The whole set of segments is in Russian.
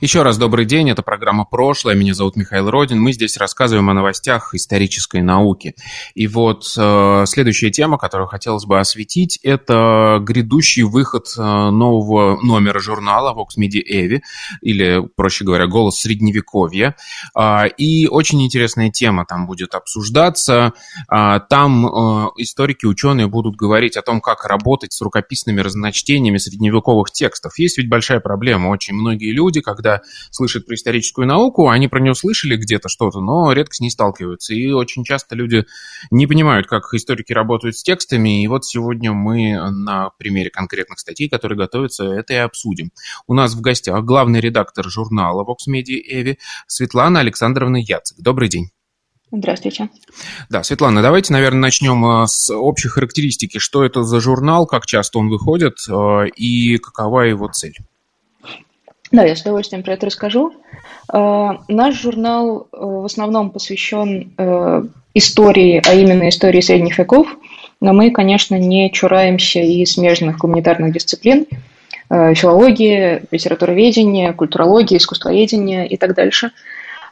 еще раз добрый день, это программа «Прошлое», меня зовут Михаил Родин, мы здесь рассказываем о новостях исторической науки. И вот э, следующая тема, которую хотелось бы осветить, это грядущий выход э, нового номера журнала Vox Media Evi, или, проще говоря, «Голос Средневековья». Э, и очень интересная тема там будет обсуждаться. Э, там э, историки, ученые будут говорить о том, как работать с рукописными разночтениями средневековых текстов. Есть ведь большая проблема, очень многие люди, когда когда слышат про историческую науку, они про нее слышали где-то что-то, но редко с ней сталкиваются. И очень часто люди не понимают, как историки работают с текстами. И вот сегодня мы на примере конкретных статей, которые готовятся, это и обсудим. У нас в гостях главный редактор журнала Vox Media Эви Светлана Александровна Яцек. Добрый день. Здравствуйте. Да, Светлана, давайте, наверное, начнем э, с общей характеристики. Что это за журнал, как часто он выходит э, и какова его цель? Да, я с удовольствием про это расскажу. Э, наш журнал э, в основном посвящен э, истории, а именно истории средних веков, но мы, конечно, не чураемся и смежных гуманитарных дисциплин, филологии, литературоведения, культурологии, искусствоведения и так дальше.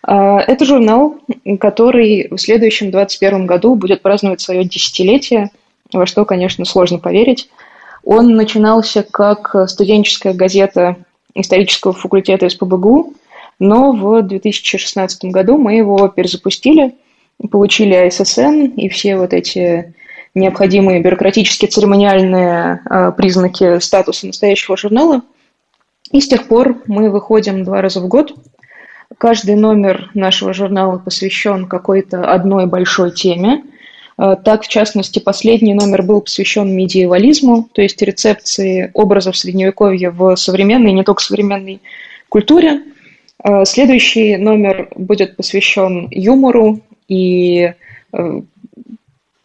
Это журнал, который в следующем 2021 году будет праздновать свое десятилетие, во что, конечно, сложно поверить. Он начинался как студенческая газета исторического факультета СПБГУ, но в 2016 году мы его перезапустили, получили АССН и все вот эти необходимые бюрократические церемониальные э, признаки статуса настоящего журнала. И с тех пор мы выходим два раза в год. Каждый номер нашего журнала посвящен какой-то одной большой теме – так, в частности, последний номер был посвящен медиевализму, то есть рецепции образов Средневековья в современной, не только современной культуре. Э, следующий номер будет посвящен юмору и э,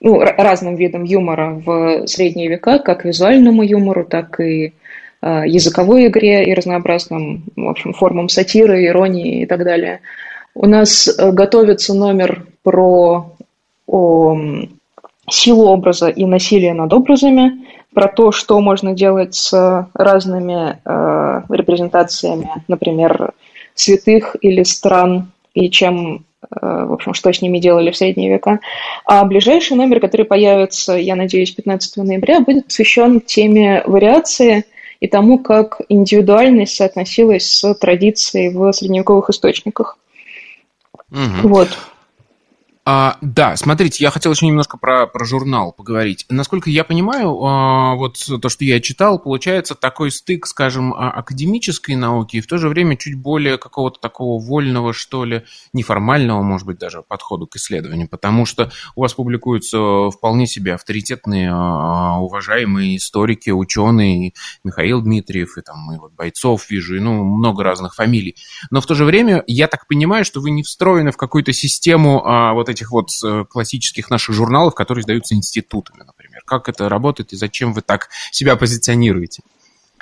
ну, разным видам юмора в средние века, как визуальному юмору, так и языковой игре и разнообразным в общем, формам сатиры, иронии и так далее. У нас готовится номер про о силу образа и насилие над образами, про то, что можно делать с разными э, репрезентациями, например, святых или стран, и чем, э, в общем, что с ними делали в средние века. А ближайший номер, который появится, я надеюсь, 15 ноября, будет посвящен теме вариации и тому, как индивидуальность соотносилась с традицией в средневековых источниках. Угу. Вот. А, да, смотрите, я хотел еще немножко про, про журнал поговорить. Насколько я понимаю, а, вот то, что я читал, получается такой стык, скажем, а, академической науки и в то же время чуть более какого-то такого вольного, что ли, неформального, может быть, даже подходу к исследованию, потому что у вас публикуются вполне себе авторитетные, а, уважаемые историки, ученые, Михаил Дмитриев, и там, и вот Бойцов вижу, и ну, много разных фамилий. Но в то же время я так понимаю, что вы не встроены в какую-то систему а, вот этих вот э, классических наших журналов, которые издаются институтами, например? Как это работает и зачем вы так себя позиционируете?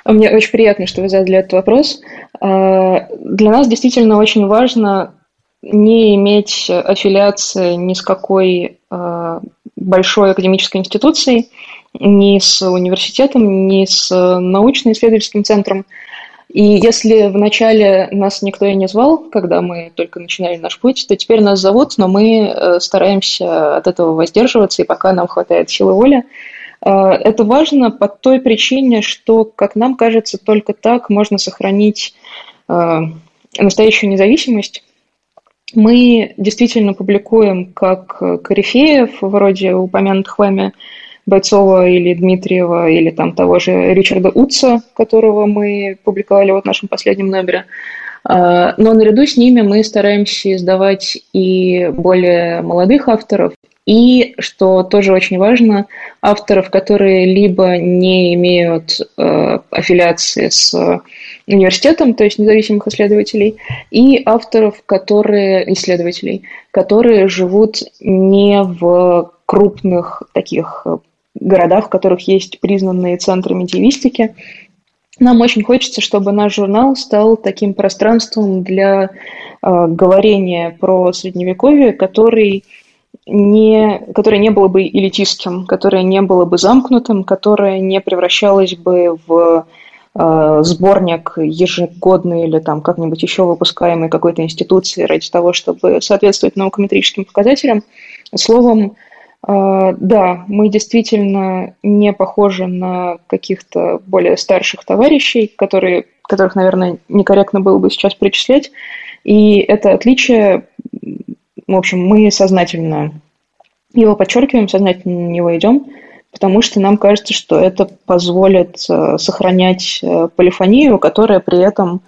Мне очень приятно, что вы задали этот вопрос. А, для нас действительно очень важно не иметь аффилиации ни с какой а, большой академической институцией, ни с университетом, ни с научно-исследовательским центром. И если вначале нас никто и не звал, когда мы только начинали наш путь, то теперь нас зовут, но мы э, стараемся от этого воздерживаться, и пока нам хватает силы воли. Э, это важно по той причине, что, как нам кажется, только так можно сохранить э, настоящую независимость. Мы действительно публикуем как корифеев, вроде упомянутых вами, Бойцова или Дмитриева, или там того же Ричарда Утса, которого мы публиковали вот в нашем последнем номере. А, но наряду с ними мы стараемся издавать и более молодых авторов, и, что тоже очень важно, авторов, которые либо не имеют э, аффилиации с университетом, то есть независимых исследователей, и авторов, которые, исследователей, которые живут не в крупных таких городах, в которых есть признанные центры медиевистики. Нам очень хочется, чтобы наш журнал стал таким пространством для э, говорения про средневековье, который не, которое не было бы элитистским, которое не было бы замкнутым, которое не превращалось бы в э, сборник ежегодный или там как-нибудь еще выпускаемый какой-то институции ради того, чтобы соответствовать наукометрическим показателям. Словом, да, мы действительно не похожи на каких-то более старших товарищей, которые, которых, наверное, некорректно было бы сейчас причислять. И это отличие в общем, мы сознательно его подчеркиваем, сознательно на него идем, потому что нам кажется, что это позволит э, сохранять э, полифонию, которая при этом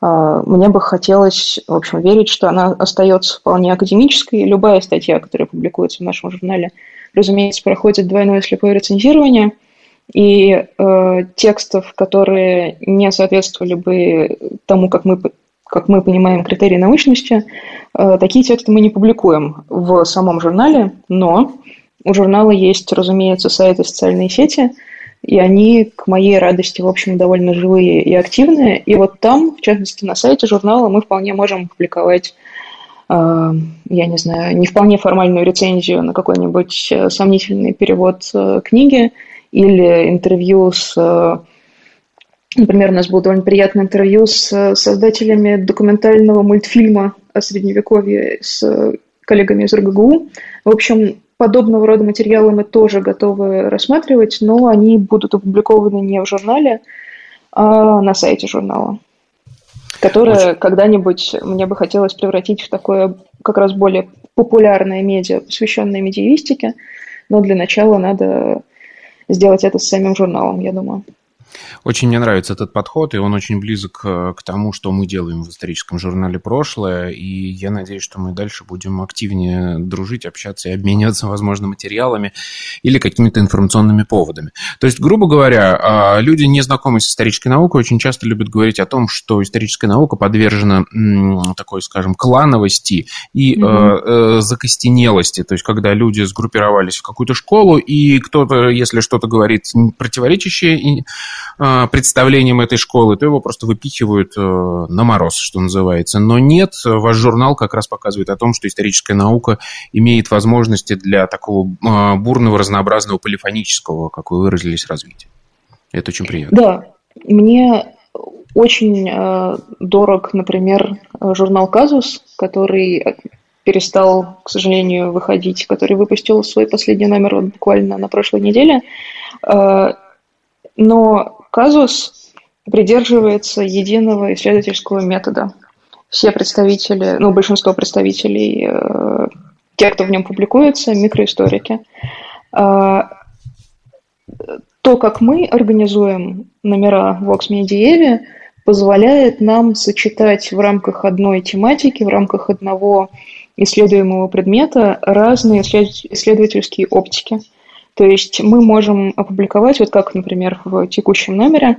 мне бы хотелось, в общем, верить, что она остается вполне академической. Любая статья, которая публикуется в нашем журнале, разумеется, проходит двойное слепое рецензирование, и э, текстов, которые не соответствовали бы тому, как мы как мы понимаем критерии научности, э, такие тексты мы не публикуем в самом журнале, но у журнала есть, разумеется, сайты социальные сети, и они, к моей радости, в общем, довольно живые и активные. И вот там, в частности, на сайте журнала мы вполне можем публиковать э, я не знаю, не вполне формальную рецензию на какой-нибудь э, сомнительный перевод книги или интервью с Например, у нас было довольно приятное интервью с э, создателями документального мультфильма о Средневековье с коллегами из РГГУ. В общем, подобного рода материалы мы тоже готовы рассматривать, но они будут опубликованы не в журнале, а на сайте журнала, которое Очень... когда-нибудь мне бы хотелось превратить в такое как раз более популярное медиа, посвященное медиевистике, но для начала надо сделать это с самим журналом, я думаю. Очень мне нравится этот подход, и он очень близок э, к тому, что мы делаем в историческом журнале «Прошлое», и я надеюсь, что мы дальше будем активнее дружить, общаться и обмениваться, возможно, материалами или какими-то информационными поводами. То есть, грубо говоря, а, люди, не знакомые с исторической наукой, очень часто любят говорить о том, что историческая наука подвержена такой, скажем, клановости и mm-hmm. закостенелости, то есть, когда люди сгруппировались в какую-то школу, и кто-то, если что-то говорит противоречащее представлением этой школы, то его просто выпихивают э, на мороз, что называется. Но нет, ваш журнал как раз показывает о том, что историческая наука имеет возможности для такого а, бурного, разнообразного, полифонического, как вы выразились, развития. Это очень приятно. Да, мне очень э, дорог, например, журнал «Казус», который перестал, к сожалению, выходить, который выпустил свой последний номер буквально на прошлой неделе. Э, но казус придерживается единого исследовательского метода. Все представители, ну, большинство представителей, э, те, кто в нем публикуется, микроисторики. Э, то, как мы организуем номера в Vox позволяет нам сочетать в рамках одной тематики, в рамках одного исследуемого предмета разные исследовательские оптики – то есть мы можем опубликовать, вот как, например, в текущем номере,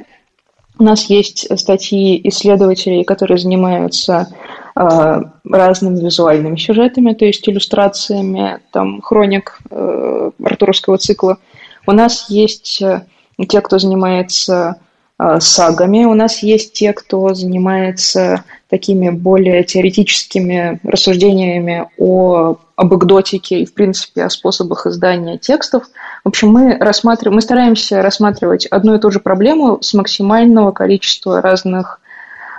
у нас есть статьи исследователей, которые занимаются э, разными визуальными сюжетами, то есть иллюстрациями, там, хроник э, артуровского цикла. У нас есть э, те, кто занимается э, сагами, у нас есть те, кто занимается такими более теоретическими рассуждениями о, об экдотике и, в принципе, о способах издания текстов. В общем, мы, рассматриваем, мы стараемся рассматривать одну и ту же проблему с максимального количества разных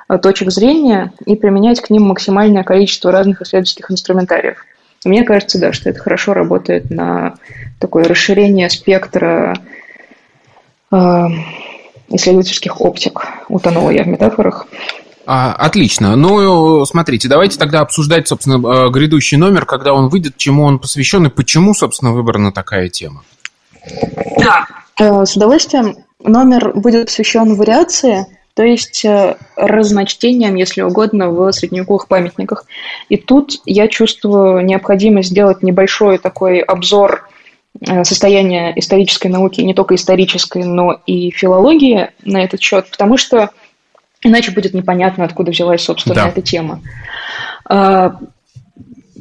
э, точек зрения и применять к ним максимальное количество разных исследовательских инструментариев. И мне кажется, да, что это хорошо работает на такое расширение спектра э, исследовательских оптик. Утонула я в метафорах. А, отлично. Ну, смотрите, давайте тогда обсуждать, собственно, э, грядущий номер, когда он выйдет, чему он посвящен и почему, собственно, выбрана такая тема. Да, э, с удовольствием. Номер будет посвящен вариации, то есть э, разночтениям, если угодно, в средневековых памятниках. И тут я чувствую необходимость сделать небольшой такой обзор состояния исторической науки, не только исторической, но и филологии на этот счет, потому что Иначе будет непонятно, откуда взялась, собственно, да. эта тема. А,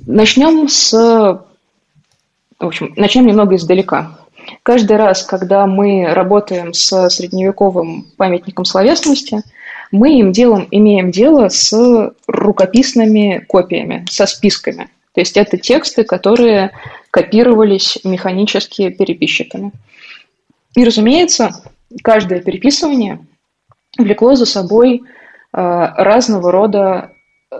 начнем с... В общем, начнем немного издалека. каждый раз, когда мы работаем с средневековым памятником словесности, мы им делом, имеем дело с рукописными копиями, со списками. То есть это тексты, которые копировались механически переписчиками. И, разумеется, каждое переписывание влекло за собой э, разного рода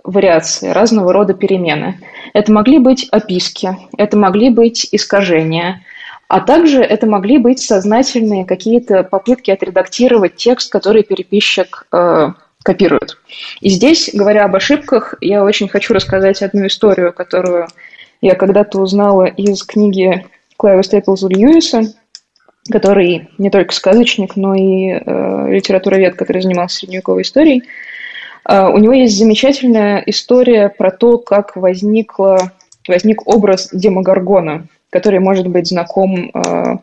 вариации, разного рода перемены. Это могли быть описки, это могли быть искажения, а также это могли быть сознательные какие-то попытки отредактировать текст, который переписчик э, копирует. И здесь, говоря об ошибках, я очень хочу рассказать одну историю, которую я когда-то узнала из книги Клайва Стейплза Льюиса, который не только сказочник, но и э, литературовед, который занимался средневековой историей. Э, у него есть замечательная история про то, как возникла, возник образ Демогоргона, который может быть знаком э,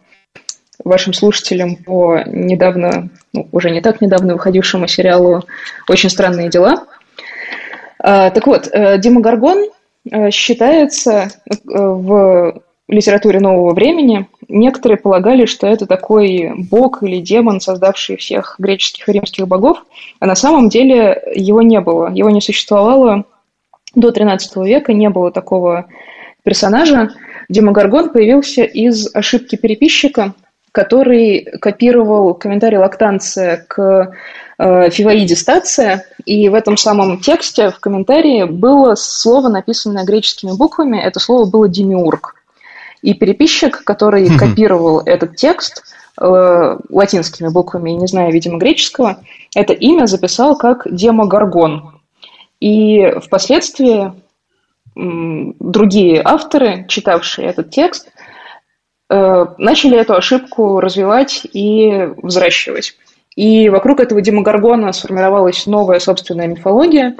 вашим слушателям по недавно, ну, уже не так недавно выходившему сериалу «Очень странные дела». Э, так вот, э, Демогоргон э, считается э, в литературе нового времени некоторые полагали, что это такой бог или демон, создавший всех греческих и римских богов, а на самом деле его не было. Его не существовало до XIII века, не было такого персонажа. Демогоргон появился из ошибки переписчика, который копировал комментарий Лактанция к э, Фиваиде Стация, и в этом самом тексте, в комментарии, было слово, написанное греческими буквами, это слово было «демиург». И переписчик, который mm-hmm. копировал этот текст э, латинскими буквами, не знаю, видимо, греческого, это имя записал как демогоргон. И впоследствии другие авторы, читавшие этот текст, э, начали эту ошибку развивать и взращивать. И вокруг этого демогоргона сформировалась новая собственная мифология.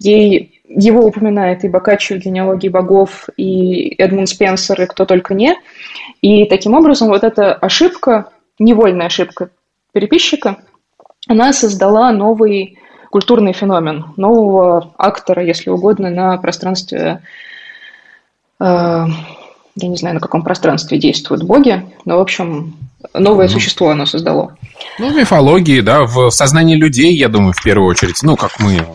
Ей его упоминает и Бокаччо в «Генеалогии богов», и Эдмунд Спенсер, и кто только не. И таким образом вот эта ошибка, невольная ошибка переписчика, она создала новый культурный феномен, нового актора, если угодно, на пространстве, э, я не знаю, на каком пространстве действуют боги, но, в общем, новое ну, существо оно создало. Ну, в мифологии, да, в сознании людей, я думаю, в первую очередь, ну, как мы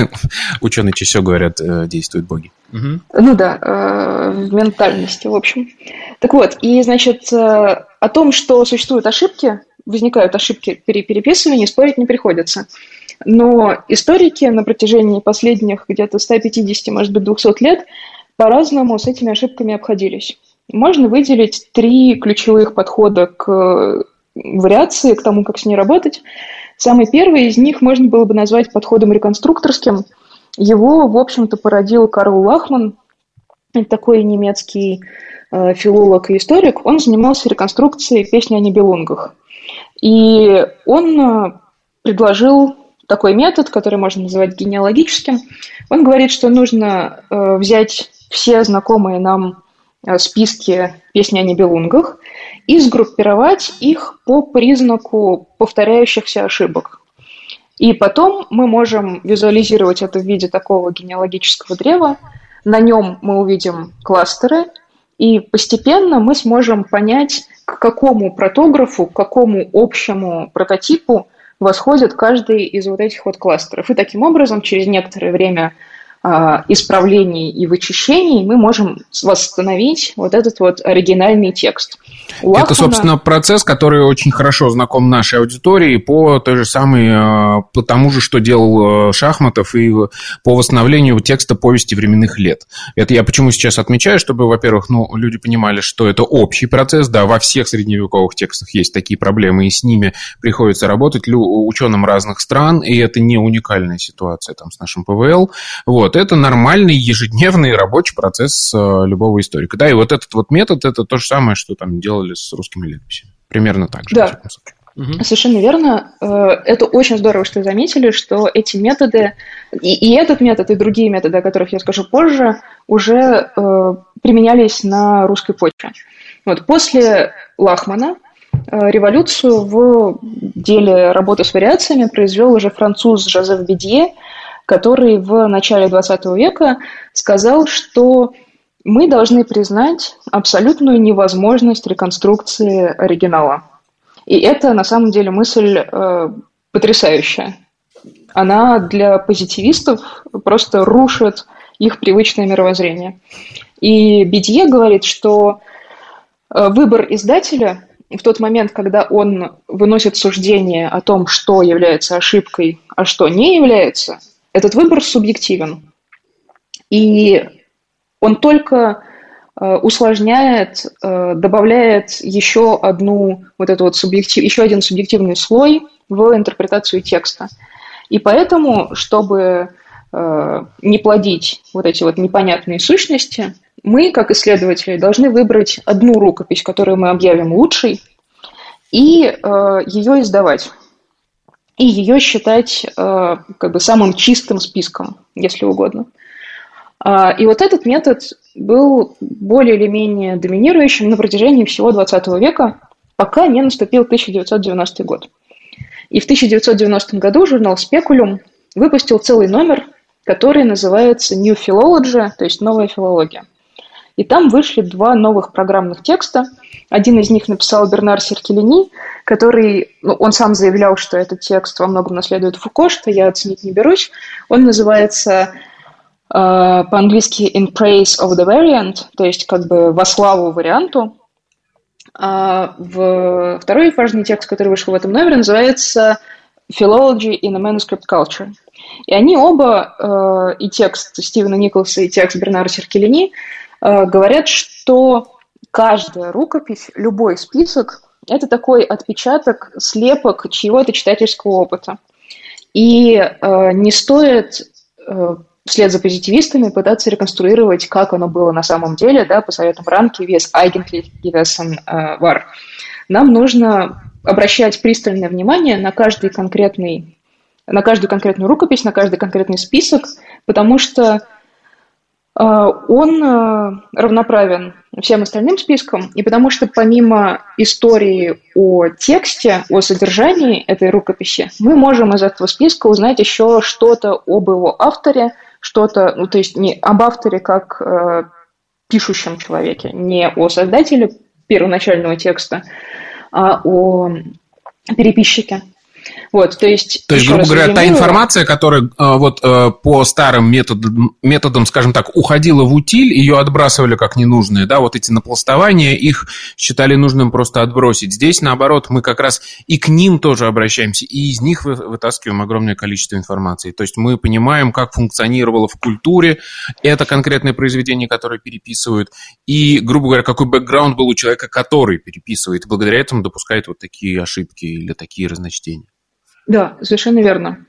ученые чаще говорят, э, действуют боги. Угу. Ну да, э, в ментальности, в общем. Так вот, и, значит, э, о том, что существуют ошибки, возникают ошибки при переписывании, спорить не приходится. Но историки на протяжении последних где-то 150, может быть, 200 лет по-разному с этими ошибками обходились. Можно выделить три ключевых подхода к вариации, к тому, как с ней работать. Самый первый из них можно было бы назвать подходом реконструкторским. Его, в общем-то, породил Карл Лахман, такой немецкий э, филолог и историк. Он занимался реконструкцией песни о Нибелунгах. И он э, предложил такой метод, который можно называть генеалогическим. Он говорит, что нужно э, взять все знакомые нам э, списки песни о Нибелунгах и сгруппировать их по признаку повторяющихся ошибок. И потом мы можем визуализировать это в виде такого генеалогического древа. На нем мы увидим кластеры, и постепенно мы сможем понять, к какому протографу, к какому общему прототипу восходит каждый из вот этих вот кластеров. И таким образом, через некоторое время исправлений и вычищений мы можем восстановить вот этот вот оригинальный текст. Лахмана... Это, собственно, процесс, который очень хорошо знаком нашей аудитории по той же самой, а, по тому же, что делал а, Шахматов и по восстановлению текста повести временных лет. Это я почему сейчас отмечаю, чтобы, во-первых, ну, люди понимали, что это общий процесс, да, во всех средневековых текстах есть такие проблемы, и с ними приходится работать ученым разных стран, и это не уникальная ситуация там с нашим ПВЛ. Вот. Вот, это нормальный ежедневный рабочий процесс э, любого историка. Да, и вот этот вот метод, это то же самое, что там делали с русскими летописями. Примерно так же. Да. Угу. Совершенно верно. Э, это очень здорово, что вы заметили, что эти методы, и, и этот метод, и другие методы, о которых я скажу позже, уже э, применялись на русской почве. Вот после Лахмана э, революцию в деле работы с вариациями произвел уже француз Жозеф Бедье, который в начале XX века сказал, что мы должны признать абсолютную невозможность реконструкции оригинала. И это на самом деле мысль э, потрясающая. Она для позитивистов просто рушит их привычное мировоззрение. И Бедье говорит, что э, выбор издателя в тот момент, когда он выносит суждение о том, что является ошибкой, а что не является, этот выбор субъективен. И он только э, усложняет, э, добавляет еще одну вот эту вот субъектив, еще один субъективный слой в интерпретацию текста. И поэтому, чтобы э, не плодить вот эти вот непонятные сущности, мы, как исследователи, должны выбрать одну рукопись, которую мы объявим лучшей, и ее издавать. И ее считать э, как бы самым чистым списком, если угодно. Э, и вот этот метод был более или менее доминирующим на протяжении всего 20 века, пока не наступил 1990 год. И в 1990 году журнал «Спекулюм» выпустил целый номер, который называется New Philology, то есть «Новая филология». И там вышли два новых программных текста. Один из них написал Бернар Серкелини, который, ну, он сам заявлял, что этот текст во многом наследует Фуко, что я оценить не берусь. Он называется э, по-английски «In praise of the variant», то есть как бы во славу варианту. А в... Второй важный текст, который вышел в этом номере, называется «Philology in a Manuscript Culture». И они оба, э, и текст Стивена Николса, и текст Бернара Серкелини, Э, говорят, что каждая рукопись, любой список – это такой отпечаток, слепок чьего-то читательского опыта. И э, не стоит э, вслед за позитивистами пытаться реконструировать, как оно было на самом деле, да, по советам Ранки, вес eigentlich gewesen äh, war. Нам нужно обращать пристальное внимание на каждый конкретный, на каждую конкретную рукопись, на каждый конкретный список, потому что он а, равноправен всем остальным спискам, и потому что помимо истории о тексте, о содержании этой рукописи, мы можем из этого списка узнать еще что-то об его авторе, что-то, ну то есть не об авторе как э, пишущем человеке, не о создателе первоначального текста, а о переписчике. Вот, то есть, то есть грубо говоря, та информация, которая э, вот э, по старым методам, методам, скажем так, уходила в утиль, ее отбрасывали как ненужные, да, вот эти напластования, их считали нужным просто отбросить. Здесь, наоборот, мы как раз и к ним тоже обращаемся, и из них вытаскиваем огромное количество информации. То есть мы понимаем, как функционировало в культуре это конкретное произведение, которое переписывают, и, грубо говоря, какой бэкграунд был у человека, который переписывает, и благодаря этому допускает вот такие ошибки или такие разночтения. Да, совершенно верно.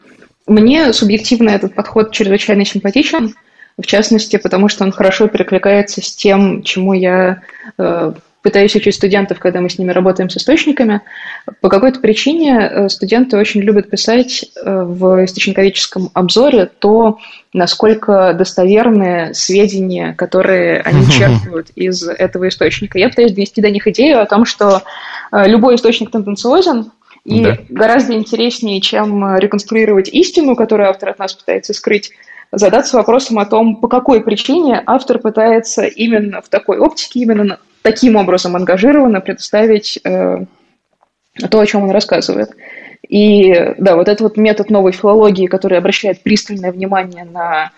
Мне субъективно этот подход чрезвычайно симпатичен, в частности, потому что он хорошо перекликается с тем, чему я э, пытаюсь учить студентов, когда мы с ними работаем с источниками. По какой-то причине э, студенты очень любят писать э, в источниковическом обзоре то, насколько достоверны сведения, которые они черпают из этого источника. Я пытаюсь донести до них идею о том, что э, любой источник тенденциозен, и да. гораздо интереснее, чем э, реконструировать истину, которую автор от нас пытается скрыть, задаться вопросом о том, по какой причине автор пытается именно в такой оптике, именно таким образом ангажированно представить э, то, о чем он рассказывает. И да, вот этот вот метод новой филологии, который обращает пристальное внимание на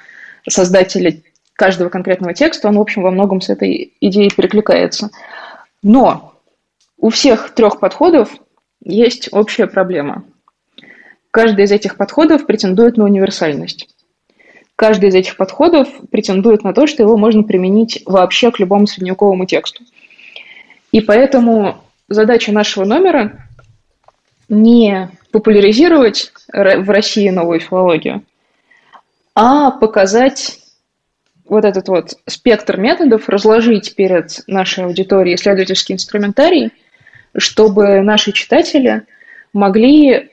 создателя каждого конкретного текста, он, в общем, во многом с этой идеей перекликается. Но у всех трех подходов есть общая проблема. Каждый из этих подходов претендует на универсальность. Каждый из этих подходов претендует на то, что его можно применить вообще к любому средневековому тексту. И поэтому задача нашего номера не популяризировать в России новую филологию, а показать вот этот вот спектр методов, разложить перед нашей аудиторией исследовательский инструментарий – чтобы наши читатели могли,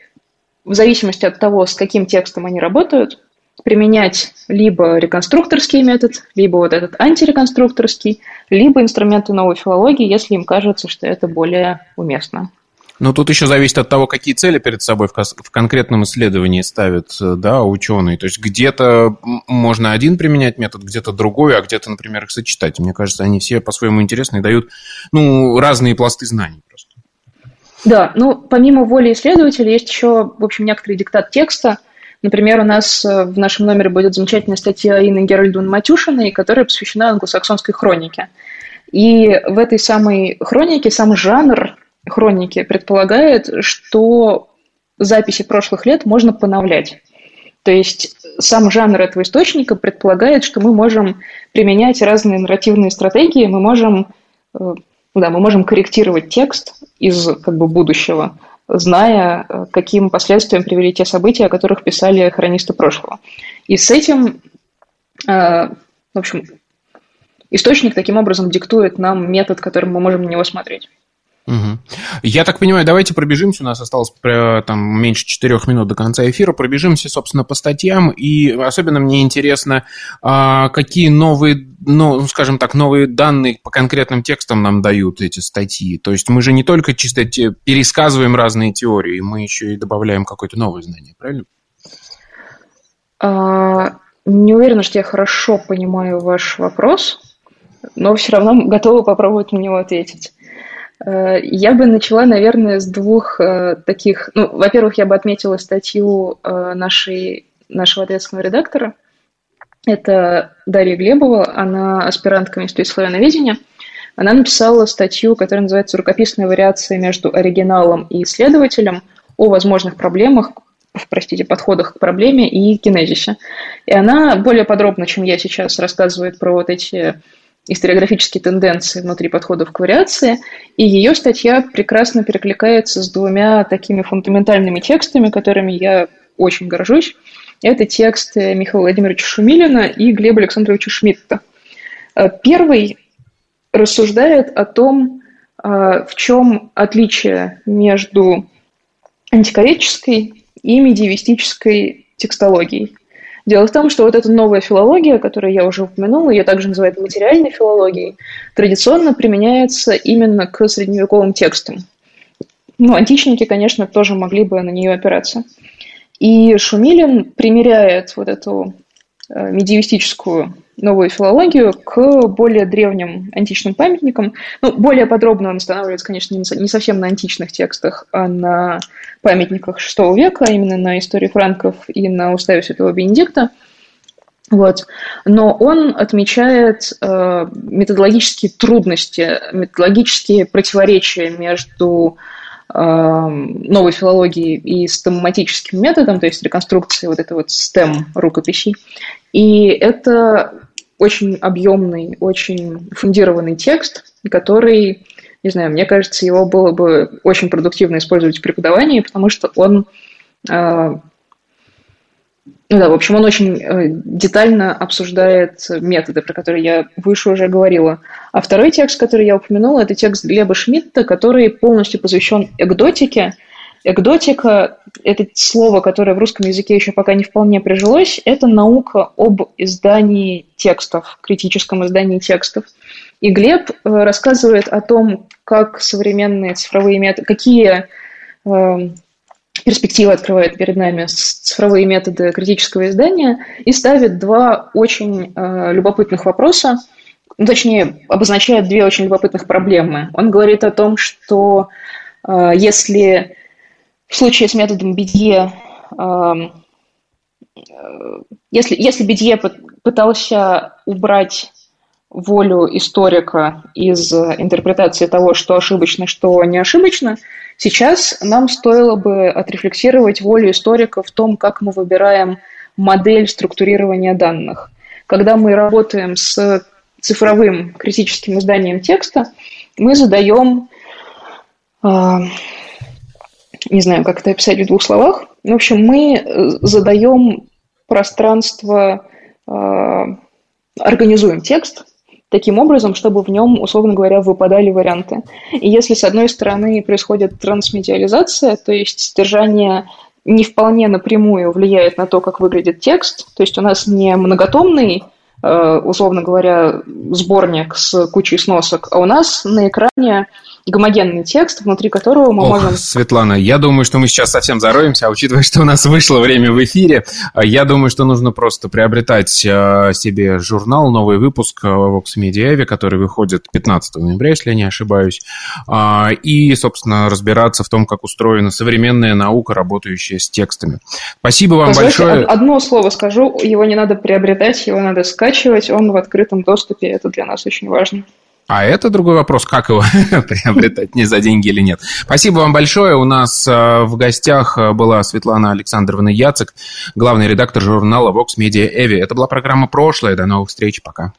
в зависимости от того, с каким текстом они работают, применять либо реконструкторский метод, либо вот этот антиреконструкторский, либо инструменты новой филологии, если им кажется, что это более уместно. Но тут еще зависит от того, какие цели перед собой в, конкретном исследовании ставят да, ученые. То есть где-то можно один применять метод, где-то другой, а где-то, например, их сочетать. Мне кажется, они все по-своему интересны и дают ну, разные пласты знаний. Да, ну, помимо воли исследователя, есть еще, в общем, некоторый диктат текста. Например, у нас э, в нашем номере будет замечательная статья Инны Геральдун Матюшиной, которая посвящена англосаксонской хронике. И в этой самой хронике сам жанр хроники предполагает, что записи прошлых лет можно поновлять. То есть сам жанр этого источника предполагает, что мы можем применять разные нарративные стратегии, мы можем, э, да, мы можем корректировать текст из как бы, будущего, зная, э, каким последствиям привели те события, о которых писали хронисты прошлого. И с этим, э, в общем, источник таким образом диктует нам метод, которым мы можем на него смотреть. Я так понимаю, давайте пробежимся, у нас осталось там меньше четырех минут до конца эфира, пробежимся, собственно, по статьям, и особенно мне интересно, а, какие новые, ну, скажем так, новые данные по конкретным текстам нам дают эти статьи. То есть мы же не только чисто пересказываем разные теории, мы еще и добавляем какое-то новое знание, правильно? А, не уверена, что я хорошо понимаю ваш вопрос, но все равно готова попробовать на него ответить. Э, я бы начала, наверное, с двух э, таких... Ну, во-первых, я бы отметила статью э, нашей, нашего ответственного редактора. Это Дарья Глебова, она аспирантка Института славяноведения. Она написала статью, которая называется «Рукописная вариация между оригиналом и исследователем о возможных проблемах, простите, подходах к проблеме и кинезисе». И она более подробно, чем я сейчас, рассказывает про вот эти историографические тенденции внутри подходов к вариации, и ее статья прекрасно перекликается с двумя такими фундаментальными текстами, которыми я очень горжусь. Это тексты Михаила Владимировича Шумилина и Глеба Александровича Шмидта. Э, первый рассуждает о том, э, в чем отличие между антикореческой и медиевистической текстологией. Дело в том, что вот эта новая филология, которую я уже упомянула, ее также называют материальной филологией, традиционно применяется именно к средневековым текстам. Ну, античники, конечно, тоже могли бы на нее опираться. И Шумилин примеряет вот эту э, медиевистическую новую филологию к более древним античным памятникам. Ну, более подробно он останавливается, конечно, не совсем на античных текстах, а на памятниках VI века, а именно на истории франков и на уставе Святого Бенедикта. Вот. Но он отмечает э, методологические трудности, методологические противоречия между э, новой филологией и стематическим методом, то есть реконструкцией вот этой вот STEM рукописей. И это очень объемный, очень фундированный текст, который, не знаю, мне кажется, его было бы очень продуктивно использовать в преподавании, потому что он э, ну да, в общем, он очень э, детально обсуждает методы, про которые я выше уже говорила. А второй текст, который я упомянула, это текст Глеба Шмидта, который полностью посвящен экдотике, Экдотика – это слово, которое в русском языке еще пока не вполне прижилось. Это наука об издании текстов, критическом издании текстов. И Глеб э, рассказывает о том, как современные цифровые методы, какие э, перспективы открывает перед нами цифровые методы критического издания и ставит два очень э, любопытных вопроса, ну, точнее, обозначает две очень любопытных проблемы. Он говорит о том, что э, если в случае с методом Бедье, эм, э, если, если Бедье пытался убрать волю историка из интерпретации того, что ошибочно, что не ошибочно, сейчас нам стоило бы отрефлексировать волю историка в том, как мы выбираем модель структурирования данных. Когда мы работаем с цифровым критическим изданием текста, мы задаем э, не знаю, как это описать в двух словах. В общем, мы э, задаем пространство, э, организуем текст таким образом, чтобы в нем, условно говоря, выпадали варианты. И если, с одной стороны, происходит трансмедиализация, то есть содержание не вполне напрямую влияет на то, как выглядит текст, то есть у нас не многотомный условно говоря, сборник с кучей сносок, а у нас на экране гомогенный текст, внутри которого мы Ох, можем... Светлана, я думаю, что мы сейчас совсем зароемся, а учитывая, что у нас вышло время в эфире, я думаю, что нужно просто приобретать э, себе журнал, новый выпуск э, Vox Media, который выходит 15 ноября, если я не ошибаюсь, а, и, собственно, разбираться в том, как устроена современная наука, работающая с текстами. Спасибо вам Позвольте, большое. Одно слово скажу, его не надо приобретать, его надо скачивать, он в открытом доступе, это для нас очень важно. А это другой вопрос, как его приобретать, не за деньги или нет. Спасибо вам большое. У нас э, в гостях э, была Светлана Александровна Яцек, главный редактор журнала Vox Media Evi. Это была программа «Прошлое». До новых встреч. Пока.